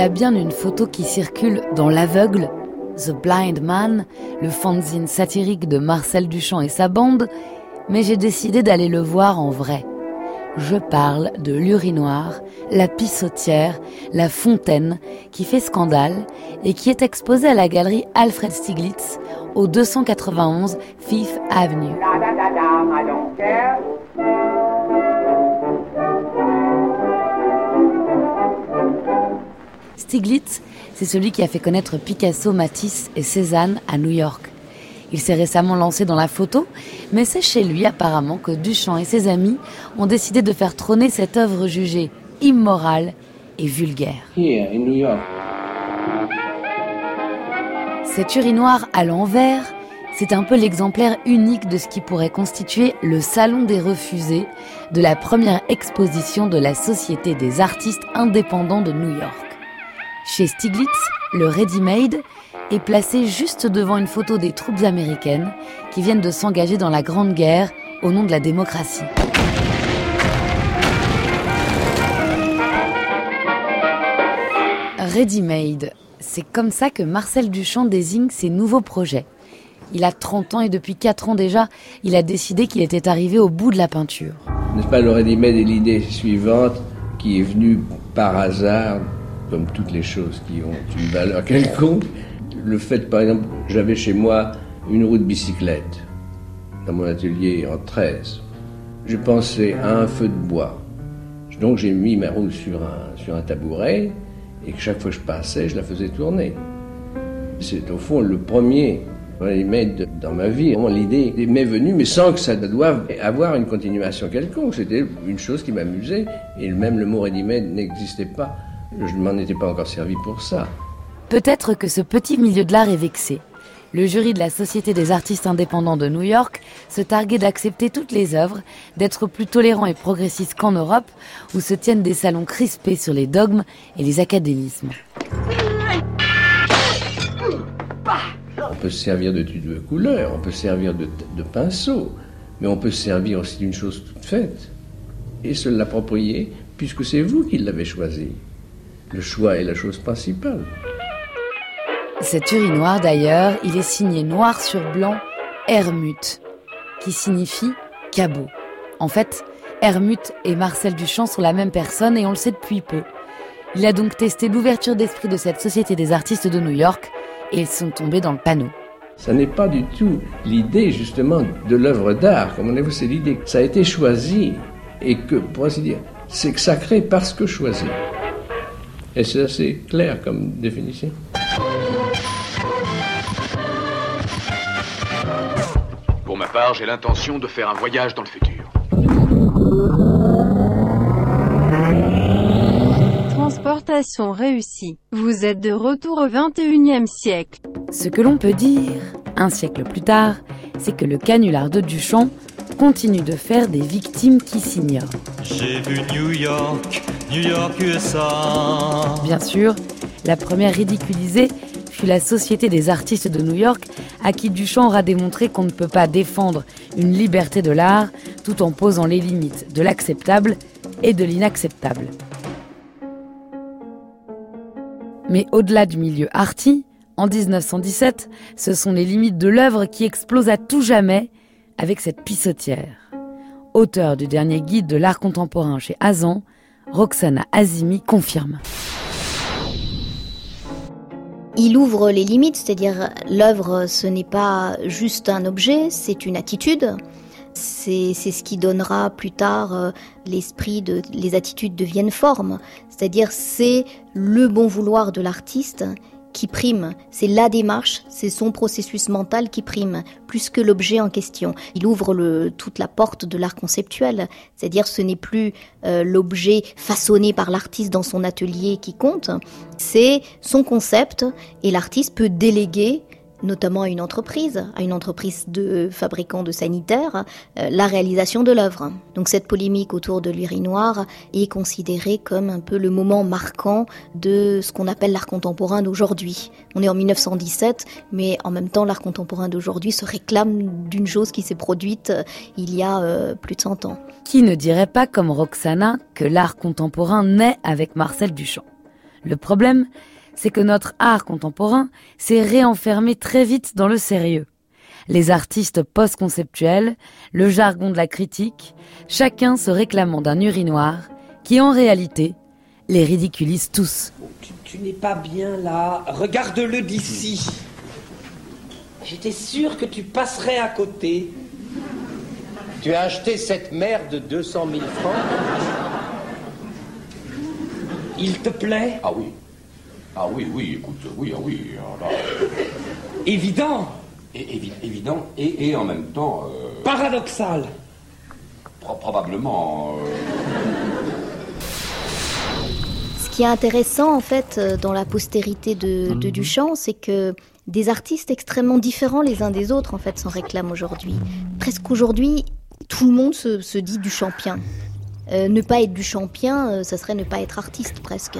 Y a bien une photo qui circule dans L'Aveugle, The Blind Man, le fanzine satirique de Marcel Duchamp et sa bande, mais j'ai décidé d'aller le voir en vrai. Je parle de l'urinoir, la pissotière, la fontaine qui fait scandale et qui est exposée à la galerie Alfred Stieglitz au 291 Fifth Avenue. Stieglitz, c'est celui qui a fait connaître Picasso, Matisse et Cézanne à New York. Il s'est récemment lancé dans la photo, mais c'est chez lui apparemment que Duchamp et ses amis ont décidé de faire trôner cette œuvre jugée immorale et vulgaire. Here in New York. Cet urinoir à l'envers, c'est un peu l'exemplaire unique de ce qui pourrait constituer le salon des refusés de la première exposition de la Société des artistes indépendants de New York. Chez Stiglitz, le ready-made est placé juste devant une photo des troupes américaines qui viennent de s'engager dans la Grande Guerre au nom de la démocratie. Ready-made, c'est comme ça que Marcel Duchamp désigne ses nouveaux projets. Il a 30 ans et depuis 4 ans déjà, il a décidé qu'il était arrivé au bout de la peinture. N'est-ce pas, le ready-made est l'idée suivante qui est venue par hasard, comme toutes les choses qui ont une valeur quelconque. Le fait, par exemple, j'avais chez moi une roue de bicyclette dans mon atelier en 13. Je pensais à un feu de bois. Donc j'ai mis ma roue sur un, sur un tabouret et que chaque fois que je passais, je la faisais tourner. C'est au fond le premier ready-made dans ma vie. L'idée m'est venue, mais sans que ça doive avoir une continuation quelconque. C'était une chose qui m'amusait et même le mot ready-made n'existait pas. Je ne m'en étais pas encore servi pour ça. Peut-être que ce petit milieu de l'art est vexé. Le jury de la Société des artistes indépendants de New York se targuait d'accepter toutes les œuvres, d'être plus tolérant et progressiste qu'en Europe, où se tiennent des salons crispés sur les dogmes et les académismes. On peut se servir de tubes de couleur, on peut se servir de, de pinceau, mais on peut se servir aussi d'une chose toute faite et se l'approprier puisque c'est vous qui l'avez choisi. Le choix est la chose principale. Cet urinoir d'ailleurs, il est signé noir sur blanc Hermut, qui signifie cabot. En fait, Hermut et Marcel Duchamp sont la même personne et on le sait depuis peu. Il a donc testé l'ouverture d'esprit de cette société des artistes de New York et ils sont tombés dans le panneau. Ça n'est pas du tout l'idée justement de l'œuvre d'art, comme on a vu, c'est l'idée que ça a été choisi et que, pour ainsi dire, c'est sacré parce que choisi. Et c'est assez clair comme définition. Pour ma part, j'ai l'intention de faire un voyage dans le futur. Transportation réussie. Vous êtes de retour au 21e siècle. Ce que l'on peut dire, un siècle plus tard, c'est que le canular de Duchamp continue de faire des victimes qui s'ignorent. J'ai vu New York, New York. Bien sûr, la première ridiculisée fut la Société des artistes de New York, à qui Duchamp aura démontré qu'on ne peut pas défendre une liberté de l'art tout en posant les limites de l'acceptable et de l'inacceptable. Mais au-delà du milieu arty, en 1917, ce sont les limites de l'œuvre qui explosent à tout jamais avec cette pissotière. Auteur du dernier guide de l'art contemporain chez Azan, Roxana Azimi confirme. Il ouvre les limites, c'est-à-dire l'œuvre, ce n'est pas juste un objet, c'est une attitude. C'est ce qui donnera plus tard euh, l'esprit de les attitudes deviennent formes, c'est-à-dire c'est le bon vouloir de l'artiste qui prime, c'est la démarche, c'est son processus mental qui prime, plus que l'objet en question. Il ouvre toute la porte de l'art conceptuel, c'est-à-dire ce n'est plus euh, l'objet façonné par l'artiste dans son atelier qui compte, c'est son concept et l'artiste peut déléguer notamment à une entreprise, à une entreprise de fabricants de sanitaires, euh, la réalisation de l'œuvre. Donc cette polémique autour de l'urinoir est considérée comme un peu le moment marquant de ce qu'on appelle l'art contemporain d'aujourd'hui. On est en 1917, mais en même temps l'art contemporain d'aujourd'hui se réclame d'une chose qui s'est produite euh, il y a euh, plus de 100 ans. Qui ne dirait pas comme Roxana que l'art contemporain naît avec Marcel Duchamp? Le problème, c'est que notre art contemporain s'est réenfermé très vite dans le sérieux. Les artistes post-conceptuels, le jargon de la critique, chacun se réclamant d'un urinoir qui en réalité les ridiculise tous. Tu, tu n'es pas bien là, regarde-le d'ici. J'étais sûr que tu passerais à côté. Tu as acheté cette merde de 200 000 francs Il te plaît? Ah oui. Ah oui, oui, écoute, oui, ah oui. ah là. Évident Et, évi- évident et, et en même temps, euh, Paradoxal pro- probablement. euh, Ce qui est intéressant en fait euh, dans la postérité de, de Duchamp, c'est que des artistes extrêmement différents les uns des autres en fait s'en réclament aujourd'hui. Presque aujourd'hui, tout le monde se, se dit Duchampien. Euh, ne pas être Duchampien, euh, ça serait ne pas être artiste presque.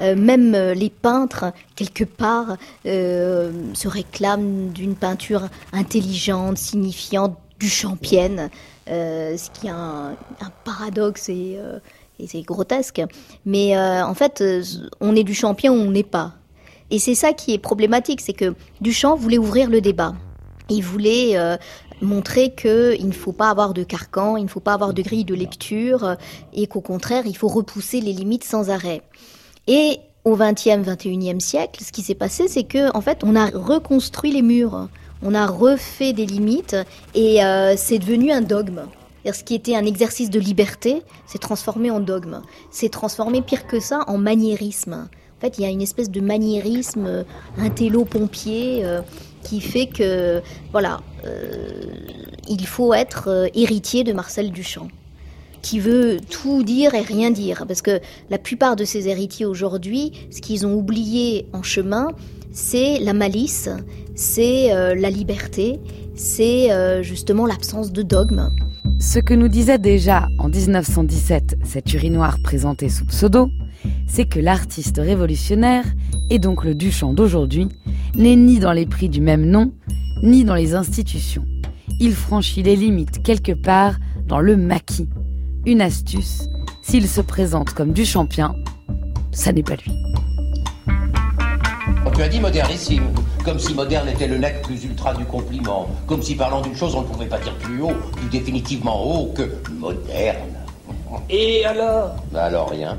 Euh, même euh, les peintres, quelque part, euh, se réclament d'une peinture intelligente, signifiante, duchampienne, euh, ce qui est un, paradoxe et, c'est grotesque. Mais en fait, on est Duchampien ou on n'est pas. Et c'est ça qui est problématique, c'est que Duchamp voulait ouvrir le débat. Il voulait euh, montrer qu'il ne faut pas avoir de carcan, il ne faut pas avoir de grille de lecture, et qu'au contraire, il faut repousser les limites sans arrêt. Et au XXe, XXIe siècle, ce qui s'est passé, c'est que en fait, on a reconstruit les murs, on a refait des limites, et euh, c'est devenu un dogme. Ce qui était un exercice de liberté s'est transformé en dogme. C'est transformé pire que ça en maniérisme. En fait, il y a une espèce de maniérisme euh, intello-pompier euh, qui fait que, voilà, euh, il faut être héritier de Marcel Duchamp qui veut tout dire et rien dire. Parce que la plupart de ces héritiers aujourd'hui, ce qu'ils ont oublié en chemin, c'est la malice, c'est euh, la liberté, c'est euh, justement l'absence de dogme. Ce que nous disait déjà en 1917 cet urinoir présenté sous pseudo, c'est que l'artiste révolutionnaire, et donc le Duchamp d'aujourd'hui, n'est ni dans les prix du même nom, ni dans les institutions. Il franchit les limites quelque part dans le maquis. Une astuce, s'il se présente comme Duchampien, ça n'est pas lui. Tu as dit modernissime, comme si moderne était le nec plus ultra du compliment, comme si parlant d'une chose on ne pouvait pas dire plus haut, plus définitivement haut que moderne. Et alors? Bah alors rien.